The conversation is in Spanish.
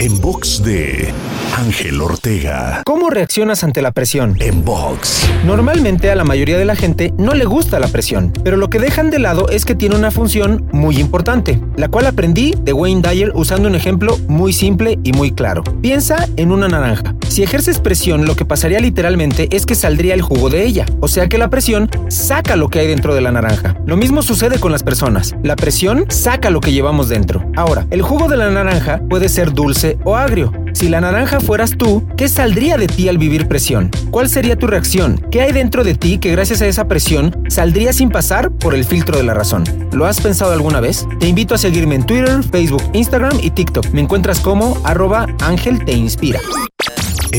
En box de Ángel Ortega. ¿Cómo reaccionas ante la presión? En box. Normalmente a la mayoría de la gente no le gusta la presión, pero lo que dejan de lado es que tiene una función muy importante, la cual aprendí de Wayne Dyer usando un ejemplo muy simple y muy claro. Piensa en una naranja. Si ejerces presión, lo que pasaría literalmente es que saldría el jugo de ella, o sea que la presión saca lo que hay dentro de la naranja. Lo mismo sucede con las personas. La presión saca lo que llevamos dentro. Ahora, el jugo de la naranja puede ser dulce o agrio. Si la naranja fueras tú, ¿qué saldría de ti al vivir presión? ¿Cuál sería tu reacción? ¿Qué hay dentro de ti que gracias a esa presión saldría sin pasar por el filtro de la razón? ¿Lo has pensado alguna vez? Te invito a seguirme en Twitter, Facebook, Instagram y TikTok. Me encuentras como arroba Ángel Te Inspira.